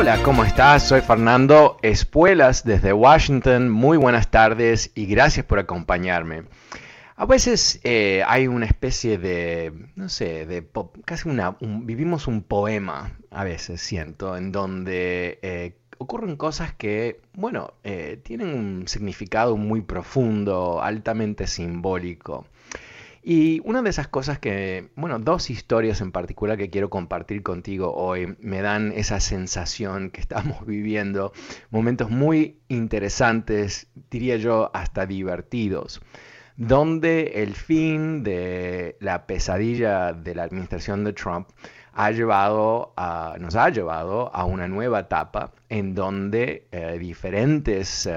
Hola, ¿cómo estás? Soy Fernando Espuelas desde Washington. Muy buenas tardes y gracias por acompañarme. A veces eh, hay una especie de, no sé, de casi una, vivimos un poema, a veces siento, en donde eh, ocurren cosas que, bueno, eh, tienen un significado muy profundo, altamente simbólico. Y una de esas cosas que, bueno, dos historias en particular que quiero compartir contigo hoy me dan esa sensación que estamos viviendo, momentos muy interesantes, diría yo, hasta divertidos, donde el fin de la pesadilla de la administración de Trump ha llevado a, nos ha llevado a una nueva etapa en donde eh, diferentes eh,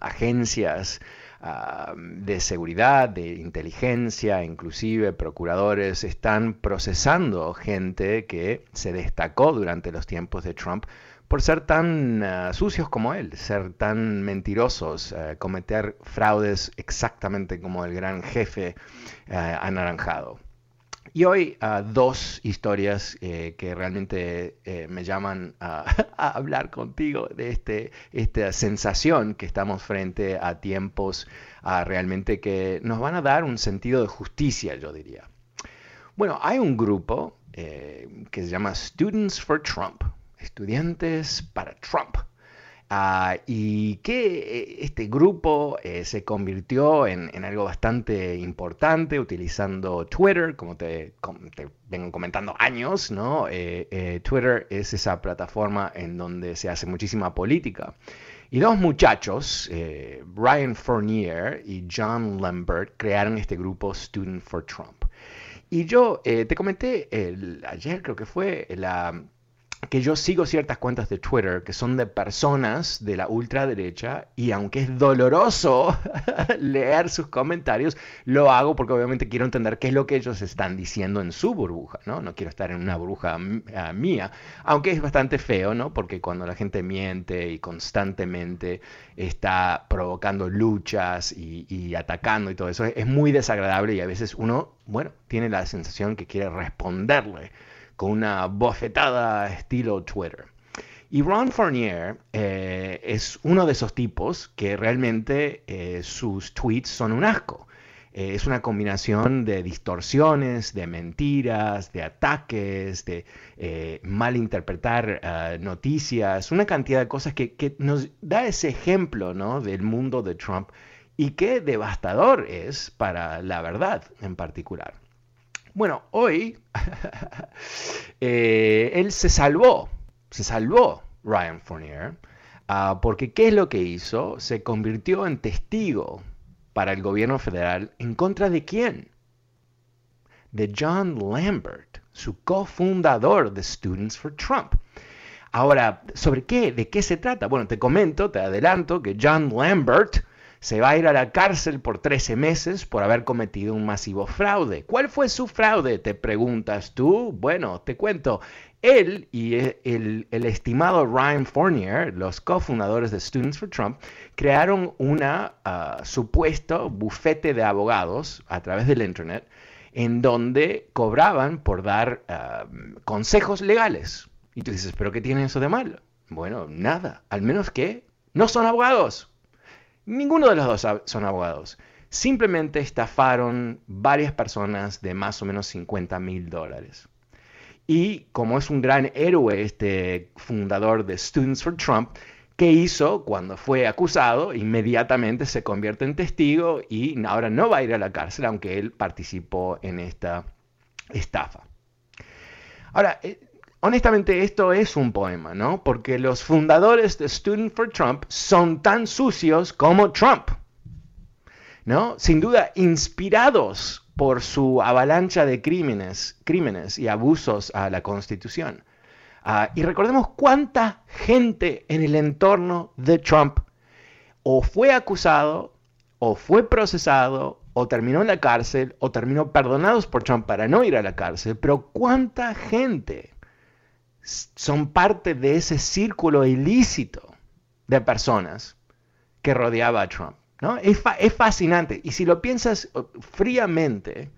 agencias uh, de seguridad, de inteligencia, inclusive procuradores, están procesando gente que se destacó durante los tiempos de Trump por ser tan uh, sucios como él, ser tan mentirosos, uh, cometer fraudes exactamente como el gran jefe anaranjado. Y hoy uh, dos historias eh, que realmente eh, me llaman a, a, hablar contigo de este, esta sensación que estamos frente a tiempos uh, realmente que nos van a dar un sentido de justicia, yo diría. Bueno, hay un grupo eh, que se llama Students for Trump, estudiantes para Trump. Uh, y que este grupo eh, se convirtió en, algo bastante importante utilizando Twitter, como te, vengo comentando años, ¿no? Eh, eh, Twitter es esa plataforma en donde se hace muchísima política. Y dos muchachos, Ryan Fournier y John Lambert, crearon este grupo Student for Trump. Y yo te comenté el, ayer, creo que fue, la que yo sigo ciertas cuentas de Twitter que son de personas de la ultraderecha y aunque es doloroso leer sus comentarios, lo hago porque obviamente quiero entender qué es lo que ellos están diciendo en su burbuja, ¿no? No quiero estar en una burbuja uh, mía, aunque es bastante feo, ¿no? Porque cuando la gente miente y constantemente está provocando luchas y, y atacando y todo eso, es muy desagradable y a veces uno, bueno, tiene la sensación que quiere responderle con una bofetada estilo Twitter. Y Ron Fournier eh, es uno de esos tipos que realmente eh, sus tweets son un asco. Eh, es una combinación de distorsiones, de mentiras, de ataques, de malinterpretar noticias, una cantidad de cosas que, que, nos da ese ejemplo ¿no? del mundo de Trump y qué devastador es para la verdad en particular. Bueno, hoy eh, él se salvó, se salvó Ryan Fournier, uh, porque ¿qué es lo que hizo? Se convirtió en testigo para el gobierno federal en contra de quién? De John Lambert, su cofundador de Students for Trump. Ahora, ¿sobre qué? ¿De qué se trata? Bueno, te comento, te adelanto que John Lambert se va a ir a la cárcel por 13 meses por haber cometido un masivo fraude. ¿Cuál fue su fraude? Te preguntas tú. Bueno, te cuento. Él y el, el estimado Ryan Fournier, los cofundadores de Students for Trump, crearon un uh, supuesto bufete de abogados a través del Internet en donde cobraban por dar uh, consejos legales Y tú dices, ¿pero qué tiene eso de malo? Bueno, nada, al menos que no son abogados. Ninguno de los dos son abogados. Simplemente estafaron varias personas de más o menos 50 mil dólares. Y como es un gran héroe este fundador de Students for Trump, ¿qué hizo cuando fue acusado? Inmediatamente se convierte en testigo y ahora no va a ir a la cárcel, aunque él participó en esta estafa. Ahora, eh, honestamente esto es un poema, ¿no? Porque los fundadores de Student for Trump son tan sucios como Trump, ¿no? Sin duda, inspirados por su avalancha de crímenes, crímenes y abusos a la Constitución. Ah, y recordemos cuánta gente en el entorno de Trump o fue acusado, o fue procesado, o terminó en la cárcel, o terminó perdonados por Trump para no ir a la cárcel, pero cuánta gente son parte de ese círculo ilícito de personas que rodeaba a Trump. ¿no? Es, es fascinante. Y si lo piensas fríamente,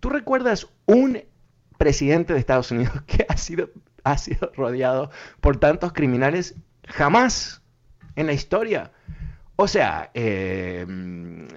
¿tú recuerdas un presidente de Estados Unidos que ha sido, ha sido rodeado por tantos criminales? Jamás en la historia. O sea, eh,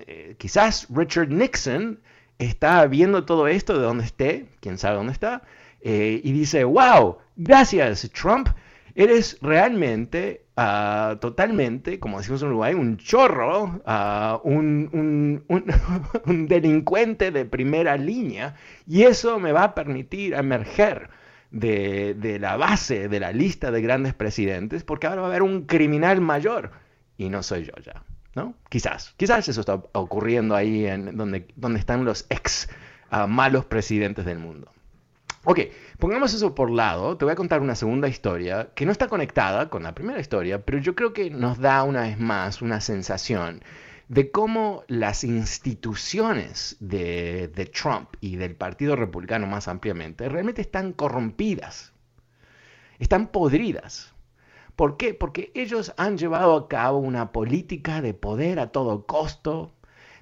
eh, quizás Richard Nixon está viendo todo esto de donde esté, quién sabe dónde está, eh, y dice, wow, gracias Trump, eres realmente, ah, totalmente, como decimos en Uruguay, un chorro, ah, un, un, delincuente de primera línea, y eso me va a permitir emerger. De, de, la base de la lista de grandes presidentes, porque ahora va a haber un criminal mayor, y no soy yo ya, ¿no? Quizás, quizás eso está ocurriendo ahí en donde, donde están los ex ah, malos presidentes del mundo. Ok, pongamos eso por lado, te voy a contar una segunda historia que no está conectada con la primera historia, pero yo creo que nos da una vez más una sensación de cómo las instituciones de, de Trump y del Partido Republicano más ampliamente realmente están corrompidas, están podridas. ¿Por qué? Porque ellos han llevado a cabo una política de poder a todo costo,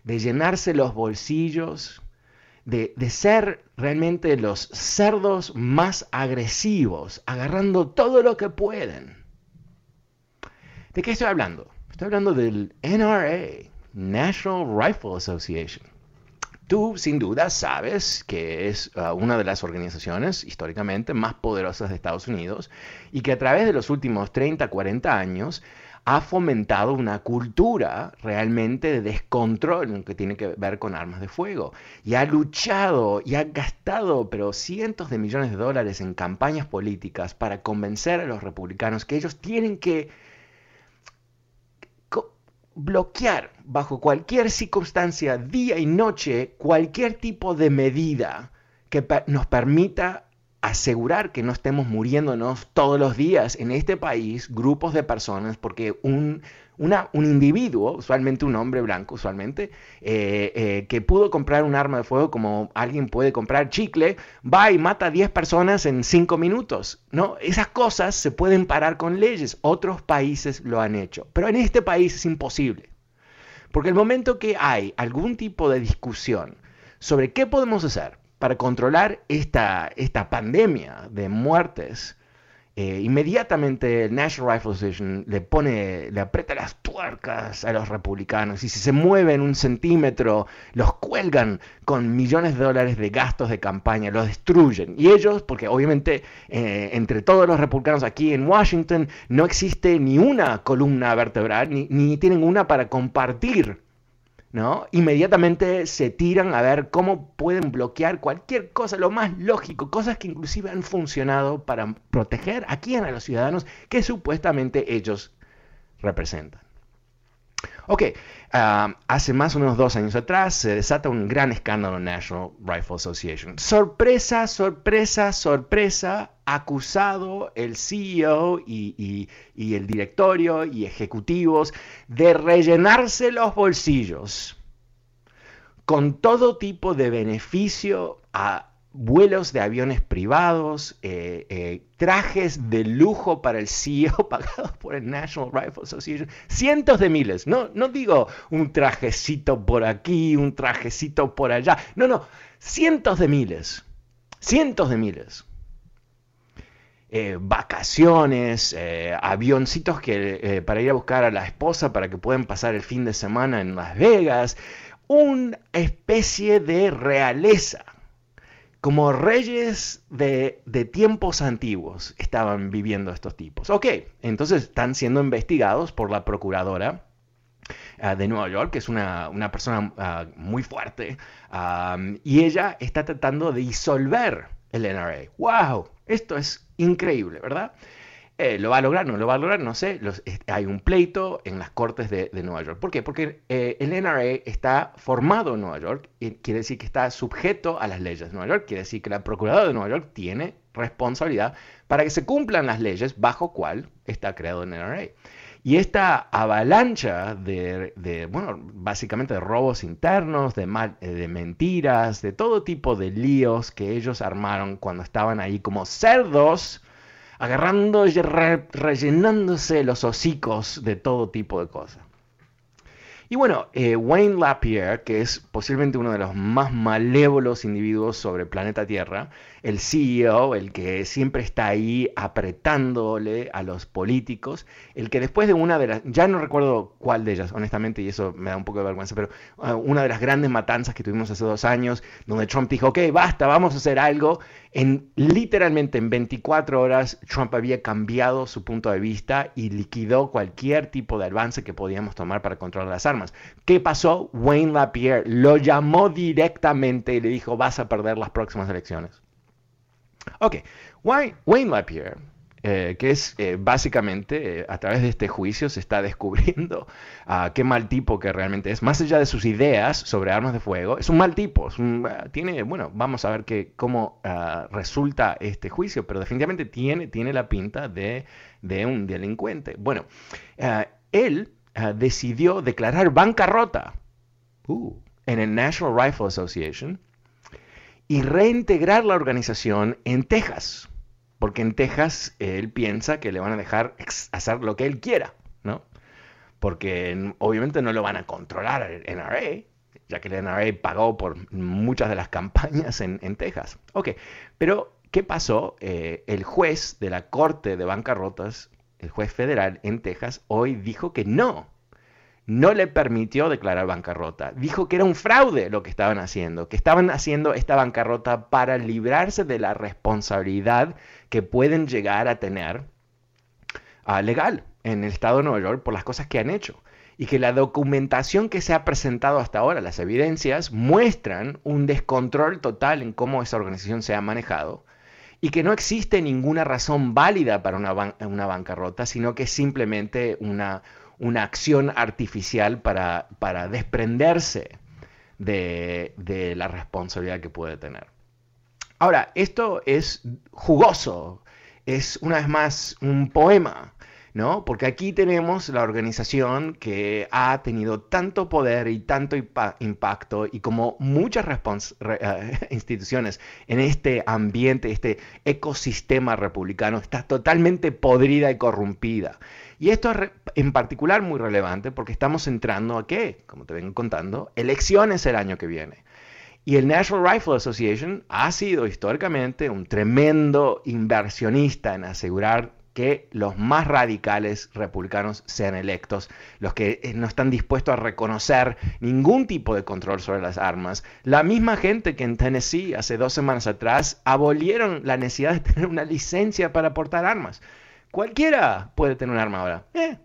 de llenarse los bolsillos, de, ser realmente los cerdos más agresivos, agarrando todo lo que pueden. ¿De qué estoy hablando? Estoy hablando del NRA, National Rifle Association. Tú sin duda sabes que es uh, una de las organizaciones históricamente más poderosas de Estados Unidos y que a través de los últimos 30, 40 años ha fomentado una cultura realmente de descontrol que tiene que ver con armas de fuego. Y ha luchado y ha gastado, pero cientos de millones de dólares en campañas políticas para convencer a los republicanos que ellos tienen que bloquear bajo cualquier circunstancia, día y noche, cualquier tipo de medida que nos permita asegurar que no estemos muriéndonos todos los días en este país, grupos de personas, porque un, un individuo, usualmente un hombre blanco, usualmente, eh, eh, que pudo comprar un arma de fuego como alguien puede comprar chicle, va y mata a 10 personas en 5 minutos. ¿no? Esas cosas se pueden parar con leyes, otros países lo han hecho, pero en este país es imposible. Porque el momento que hay algún tipo de discusión sobre qué podemos hacer para controlar esta, esta pandemia de muertes, eh, inmediatamente el National Rifle Association le pone, le aprieta las tuercas a los republicanos y si se mueven un centímetro, los cuelgan con millones de dólares de gastos de campaña, los destruyen. Y ellos, porque obviamente eh, entre todos los republicanos aquí en Washington no existe ni una columna vertebral, ni, ni tienen una para compartir ¿no? Inmediatamente se tiran a ver cómo pueden bloquear cualquier cosa, lo más lógico, cosas que inclusive han funcionado para proteger a quién, a los ciudadanos que supuestamente ellos representan. Ok, ah, hace más o menos dos años atrás se desata un gran escándalo en National Rifle Association. Sorpresa, sorpresa, sorpresa, acusado el CEO y, y el directorio y ejecutivos de rellenarse los bolsillos con todo tipo de beneficio a vuelos de aviones privados, eh, eh, trajes de lujo para el CEO pagados por el National Rifle Association, cientos de miles. No, no digo un trajecito por aquí, un trajecito por allá. No, no, cientos de miles. Cientos de miles. eh, vacaciones, avioncitos que, para ir a buscar a la esposa para que puedan pasar el fin de semana en Las Vegas, una especie de realeza, como reyes de, de, tiempos antiguos estaban viviendo estos tipos. Ok, entonces están siendo investigados por la procuradora uh, de Nueva York, que es una, una persona uh, muy fuerte, um, y ella está tratando de disolver el NRA. ¡Wow! Esto es increíble, ¿verdad? Eh, ¿Lo va a lograr? ¿No lo va a lograr? No sé. Los, hay un pleito en las cortes de, Nueva York. ¿Por qué? Porque eh, el NRA está formado en Nueva York y quiere decir que está sujeto a las leyes de Nueva York. Quiere decir que la Procuradora de Nueva York tiene responsabilidad para que se cumplan las leyes bajo cual está creado el NRA. Y esta avalancha de, bueno, básicamente de robos internos, de, eh, de mentiras, de todo tipo de líos que ellos armaron cuando estaban ahí como cerdos agarrando y re rellenándose los hocicos de todo tipo de cosas. Y bueno, eh, Wayne Lapierre, que es posiblemente uno de los más malévolos individuos sobre el planeta Tierra, el CEO, el que siempre está ahí apretándole a los políticos, el que después de una de las, ya no recuerdo cuál de ellas, honestamente, y eso me da un poco de vergüenza, pero uh, una de las grandes matanzas que tuvimos hace dos años, donde Trump dijo, ok, basta, vamos a hacer algo, en literalmente en 24 horas Trump había cambiado su punto de vista y liquidó cualquier tipo de avance que podíamos tomar para controlar las armas. ¿Qué pasó? Wayne Lapierre lo llamó directamente y le dijo, vas a perder las próximas elecciones. Ok, Wayne, Lapierre, eh, que es eh, básicamente eh, a través de este juicio se está descubriendo uh, qué mal tipo que realmente es, más allá de sus ideas sobre armas de fuego, es un mal tipo, uh, tiene, bueno, vamos a ver que, cómo uh, resulta este juicio, pero definitivamente tiene, tiene la pinta de, de un delincuente. Bueno, él decidió declarar bancarrota uh, en el National Rifle Association y reintegrar la organización en Texas, porque en Texas él piensa que le van a dejar hacer lo que él quiera, ¿no? Porque obviamente no lo van a controlar el NRA, ya que el NRA pagó por muchas de las campañas en, en Texas. Ok, pero ¿qué pasó? Eh, el juez de la Corte de Bancarrotas, el juez federal en Texas, hoy dijo que no, no le permitió declarar bancarrota. Dijo que era un fraude lo que estaban haciendo, que estaban haciendo esta bancarrota para librarse de la responsabilidad que pueden llegar a tener uh, legal en el estado de Nueva York por las cosas que han hecho. Y que la documentación que se ha presentado hasta ahora, las evidencias, muestran un descontrol total en cómo esa organización se ha manejado y que no existe ninguna razón válida para una, una bancarrota, sino que es simplemente una, una acción artificial para, para desprenderse de, de, la responsabilidad que puede tener. Ahora, esto es jugoso, es una vez más un poema, ¿no? Porque aquí tenemos la organización que ha tenido tanto poder y tanto impacto y como muchas uh, instituciones en este ambiente, este ecosistema republicano, está totalmente podrida y corrompida. Y esto es en particular muy relevante porque estamos entrando a qué, como te vengo contando, elecciones el año que viene. Y el National Rifle Association ha sido históricamente un tremendo inversionista en asegurar que los más radicales republicanos sean electos, los que eh, no están dispuestos a reconocer ningún tipo de control sobre las armas. La misma gente que en Tennessee hace dos semanas atrás abolieron la necesidad de tener una licencia para portar armas. Cualquiera puede tener un arma ahora. Eh.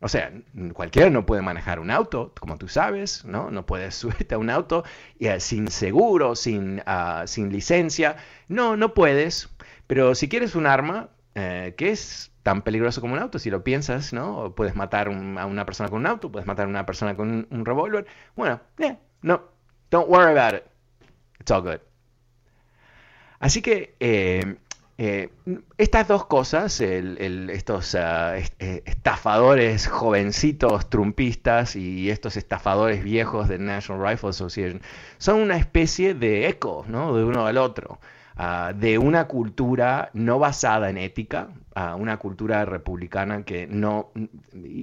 O sea, cualquiera no puede manejar un auto, como tú sabes, ¿no? No puedes subirte a un auto uh, sin seguro, sin, uh, sin licencia. No, no puedes. Pero si quieres un arma, eh, que es tan peligroso como un auto, si lo piensas, ¿no? Puedes matar a una persona con un auto, puedes matar a una persona con un, revólver. Bueno, eh, no, don't worry about it. It's all good. Así que eh, eh, estas dos cosas, el, estos uh, estafadores jovencitos trumpistas y estos estafadores viejos del National Rifle Association, son una especie de eco ¿no? de uno al otro. Uh, de una cultura no basada en ética, uh, una cultura republicana que no...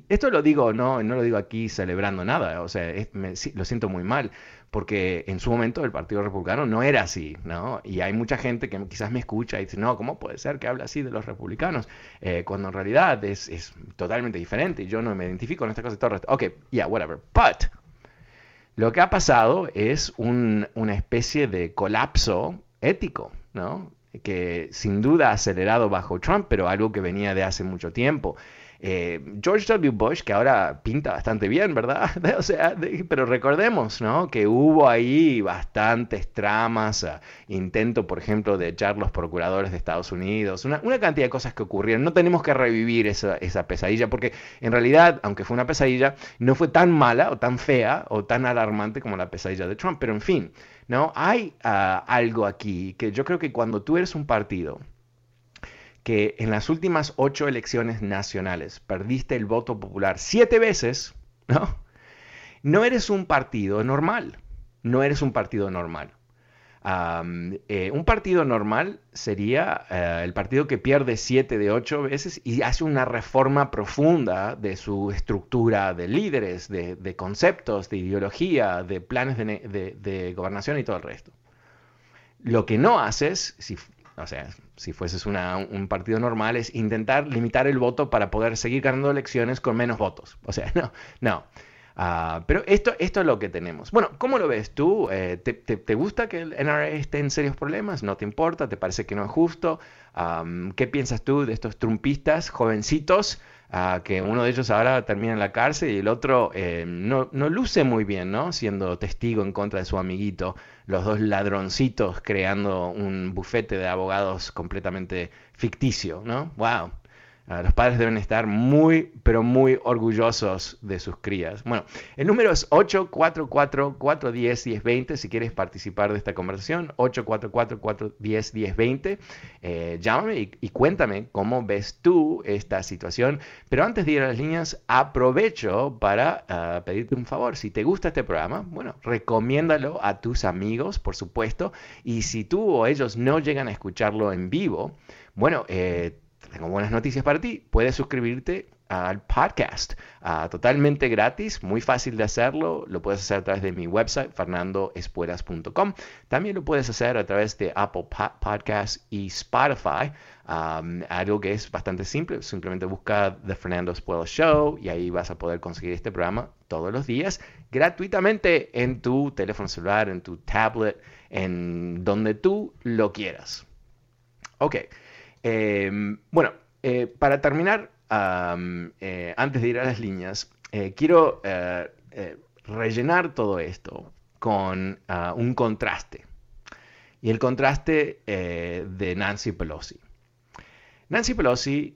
Esto lo digo, no, no lo digo aquí celebrando nada, o sea, lo siento muy mal, porque en su momento el Partido Republicano no era así, ¿no? Y hay mucha gente que quizás me escucha y dice, no, ¿cómo puede ser que hable así de los republicanos? Eh, cuando en realidad es, es, totalmente diferente y yo no me identifico con esta cosa todo el resto. Ok, yeah, whatever. But, lo que ha pasado es un, una especie de colapso ético, ¿no? Que sin duda ha acelerado bajo Trump, pero algo que venía de hace mucho tiempo. Eh, George W. Bush, que ahora pinta bastante bien, ¿verdad? o sea, pero recordemos, ¿no? Que hubo ahí bastantes tramas, uh, intento, por ejemplo, de echar los procuradores de Estados Unidos, una, cantidad de cosas que ocurrieron. No tenemos que revivir esa, pesadilla, porque en realidad, aunque fue una pesadilla, no fue tan mala o tan fea o tan alarmante como la pesadilla de Trump. Pero en fin, ¿no? Hay uh, algo aquí que yo creo que cuando tú eres un partido, que en las últimas ocho elecciones nacionales perdiste el voto popular siete veces, ¿no? No eres un partido normal, no eres un partido normal. Eh, un partido normal sería eh, el partido que pierde siete de ocho veces y hace una reforma profunda de su estructura de líderes, de, conceptos, de ideología, de planes de, de, gobernación y todo el resto. Lo que no haces, si o sea, si fueses un partido normal, es intentar limitar el voto para poder seguir ganando elecciones con menos votos. O sea, no, no. Ah, pero esto, esto es lo que tenemos. Bueno, ¿cómo lo ves tú? Eh, ¿te, gusta que el NRA esté en serios problemas? ¿No te importa? ¿Te parece que no es justo? ¿Qué piensas tú de estos trumpistas jovencitos? Que uno de ellos ahora termina en la cárcel y el otro eh, no, no, luce muy bien, ¿no? Siendo testigo en contra de su amiguito, los dos ladroncitos creando un bufete de abogados completamente ficticio, ¿no? ¡Wow! Ah, los padres deben estar muy, pero muy orgullosos de sus crías. Bueno, el número es 844-410-1020 si quieres participar de esta conversación. 844-410-1020. Eh, llámame y, cuéntame cómo ves tú esta situación. Pero antes de ir a las líneas, aprovecho para ah, pedirte un favor. Si te gusta este programa, bueno, recomiéndalo a tus amigos, por supuesto. Y si tú o ellos no llegan a escucharlo en vivo, bueno, eh, tengo buenas noticias para ti. Puedes suscribirte al podcast ah, totalmente gratis, muy fácil de hacerlo. Lo puedes hacer a través de mi website, fernandoespuelas.com. También lo puedes hacer a través de Apple Podcasts y Spotify. algo que es bastante simple, simplemente busca The Fernando Espuelas Show y ahí vas a poder conseguir este programa todos los días gratuitamente en tu teléfono celular, en tu tablet, en donde tú lo quieras. Ok. Em, bueno, eh, para terminar, eh, antes de ir a las líneas, eh, quiero rellenar todo esto con ah, un contraste. Y el contraste de Nancy Pelosi. Nancy Pelosi,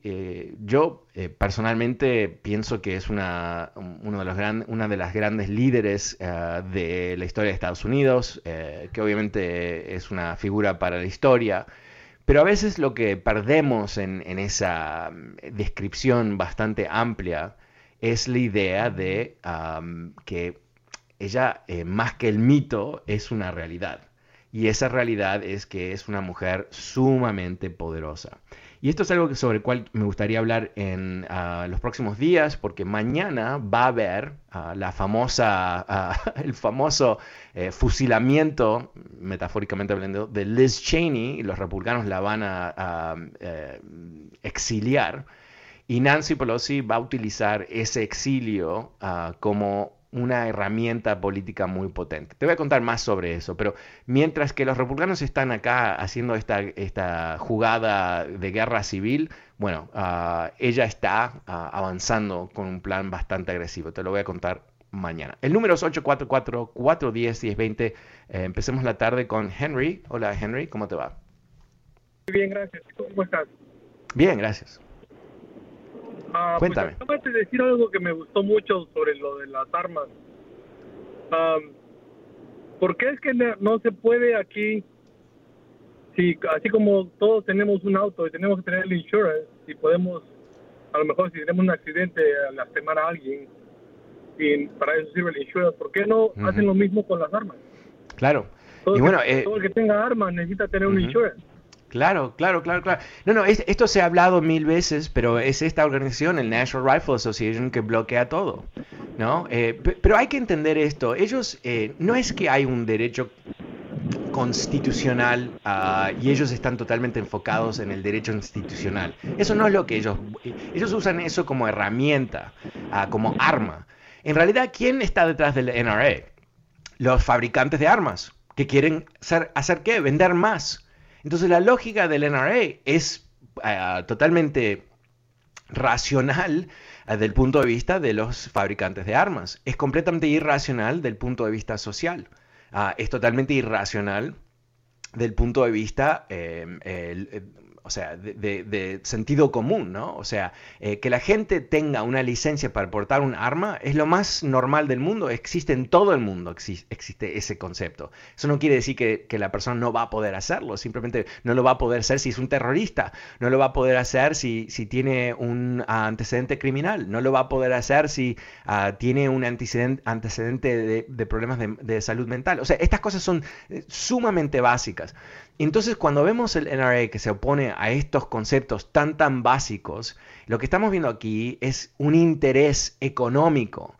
yo personalmente pienso que es una, de los una de las grandes líderes de la historia de Estados Unidos, que obviamente es una figura para la historia, pero a veces lo que perdemos en, esa mm, descripción bastante amplia es la idea de que ella, eh, más que el mito, es una realidad. Y esa realidad es que es una mujer sumamente poderosa. Y esto es algo sobre el cual me gustaría hablar en ah, los próximos días, porque mañana va a haber ah, la famosa, ah, el famoso eh, fusilamiento, metafóricamente hablando, de Liz Cheney, y los republicanos la van a eh, exiliar. Y Nancy Pelosi va a utilizar ese exilio como una herramienta política muy potente. Te voy a contar más sobre eso, pero mientras que los republicanos están acá haciendo esta, esta jugada de guerra civil, bueno, ah, ella está ah, avanzando con un plan bastante agresivo. Te lo voy a contar mañana. El número es 844-410-1020. Eh, empecemos la tarde con Henry. Hola Henry, ¿cómo te va? Muy bien, gracias. ¿Cómo estás? Bien, gracias. Ah, pues, Cuéntame. Pues de decir algo que me gustó mucho sobre lo de las armas. Um, ¿Por qué es que no se puede aquí, si así como todos tenemos un auto y tenemos que tener el insurance, y podemos, a lo mejor si tenemos un accidente, lastimar a alguien, y para eso sirve el insurance, ¿por qué no hacen lo mismo con las armas? Claro. Todo, y bueno, eh, todo el que tenga armas necesita tener un insurance. Claro, claro, claro, claro. No, no, esto se ha hablado mil veces, pero es esta organización, el National Rifle Association, que bloquea todo. ¿no? Eh, pero hay que entender esto. Ellos, eh, no es que hay un derecho constitucional ah, y ellos están totalmente enfocados en el derecho institucional. Eso no es lo que ellos... Ellos usan eso como herramienta, ah, como arma. En realidad, ¿quién está detrás del NRA? Los fabricantes de armas, que quieren hacer, hacer qué? Vender más. Entonces la lógica del NRA es ah, totalmente racional desde el punto de vista de los fabricantes de armas. Es completamente irracional del punto de vista social. Ah, es totalmente irracional del punto de vista eh, o sea, de, sentido común, ¿no? O sea, eh, que la gente tenga una licencia para portar un arma es lo más normal del mundo, existe en todo el mundo, existe, ese concepto. Eso no quiere decir que, la persona no va a poder hacerlo, simplemente no lo va a poder hacer si es un terrorista, no lo va a poder hacer si, tiene un antecedente criminal, no lo va a poder hacer si ah, tiene un antecedente, antecedente de, problemas de, salud mental. O sea, estas cosas son eh, sumamente básicas. Entonces, cuando vemos el NRA que se opone a estos conceptos tan tan básicos, lo que estamos viendo aquí es un interés económico.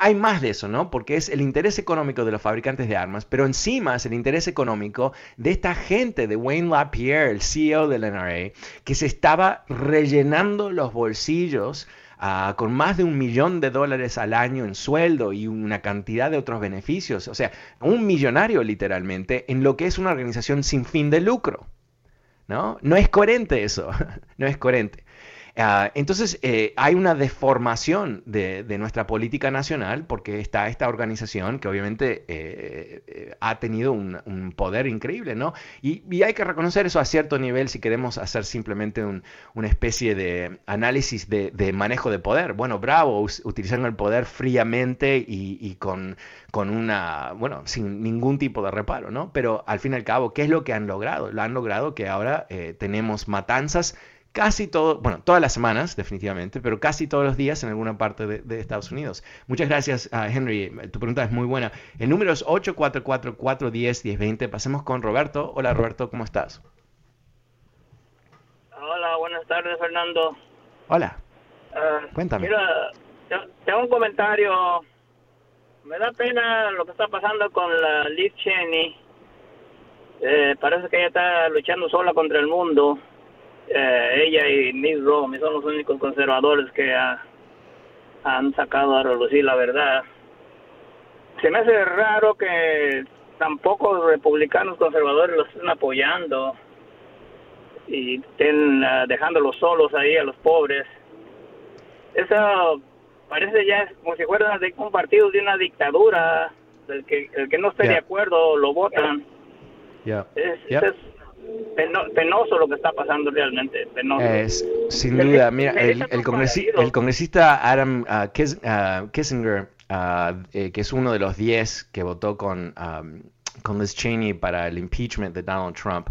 Hay más de eso, ¿no? Porque es el interés económico de los fabricantes de armas, pero encima es el interés económico de esta gente, de Wayne LaPierre, el CEO del NRA, que se estaba rellenando los bolsillos con más de un millón de dólares al año en sueldo y una cantidad de otros beneficios. O sea, un millonario literalmente en lo que es una organización sin fin de lucro. ¿No? No es coherente eso, no es coherente. Ah, entonces, eh, hay una deformación de, nuestra política nacional porque está esta organización que obviamente eh, eh, ha tenido un, poder increíble, ¿no? Y, hay que reconocer eso a cierto nivel si queremos hacer simplemente una especie de análisis de, manejo de poder. Bueno, bravo, utilizando el poder fríamente y, con, una, bueno, sin ningún tipo de reparo, ¿no? Pero al fin y al cabo, ¿qué es lo que han logrado? Lo han logrado que ahora tenemos matanzas casi todo, bueno, todas las semanas definitivamente, pero casi todos los días en alguna parte de, Estados Unidos. Muchas gracias, uh, Henry. Tu pregunta es muy buena. El número es 844-410-1020. Pasemos con Roberto. Hola, Roberto, ¿cómo estás? Hola, buenas tardes, Fernando. Hola. Ah, Cuéntame. Mira, tengo un comentario. Me da pena lo que está pasando con la Liz Cheney. Eh, parece que ella está luchando sola contra el mundo eh, ella y Miss Romney son los únicos conservadores que han sacado a relucir la verdad. Se me hace raro que tampoco republicanos conservadores los estén apoyando y estén uh, dejándolos solos ahí a los pobres. Eso parece ya como si fuera de un partido de una dictadura, el que, el que no esté de acuerdo lo votan. es, penoso lo que está pasando realmente. Penoso. Es, sin duda, mira, el, el, congresista Adam uh, uh, Kissinger, uh, eh, que es uno de los 10 que votó con, um, con Liz Cheney para el impeachment de Donald Trump,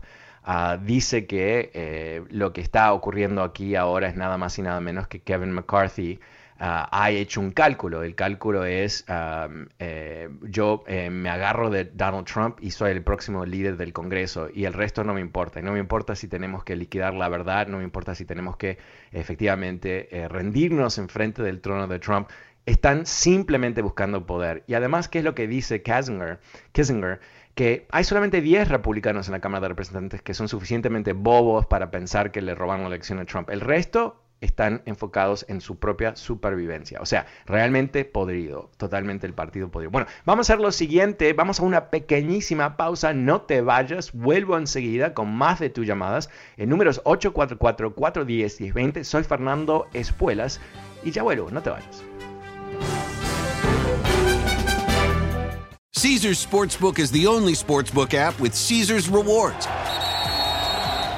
dice que eh, lo que está ocurriendo aquí ahora es nada más y nada menos que Kevin McCarthy Ah, ha hecho un cálculo. El cálculo es, eh, yo eh, me agarro de Donald Trump y soy el próximo líder del Congreso y el resto no me importa. No me importa si tenemos que liquidar la verdad, no me importa si tenemos que efectivamente eh, rendirnos enfrente del trono de Trump. Están simplemente buscando poder. Y además, ¿qué es lo que dice Kissinger? Kissinger que hay solamente 10 republicanos en la Cámara de Representantes que son suficientemente bobos para pensar que le robaron la elección a Trump. El resto están enfocados en su propia supervivencia. O sea, realmente podrido, totalmente el partido podrido. Bueno, vamos a hacer lo siguiente, vamos a una pequeñísima pausa, no te vayas, vuelvo enseguida con más de tus llamadas. El número es 844-410-1020, soy Fernando Espuelas y ya vuelvo, no te vayas. Caesars Sportsbook is the only sportsbook app with Caesars rewards.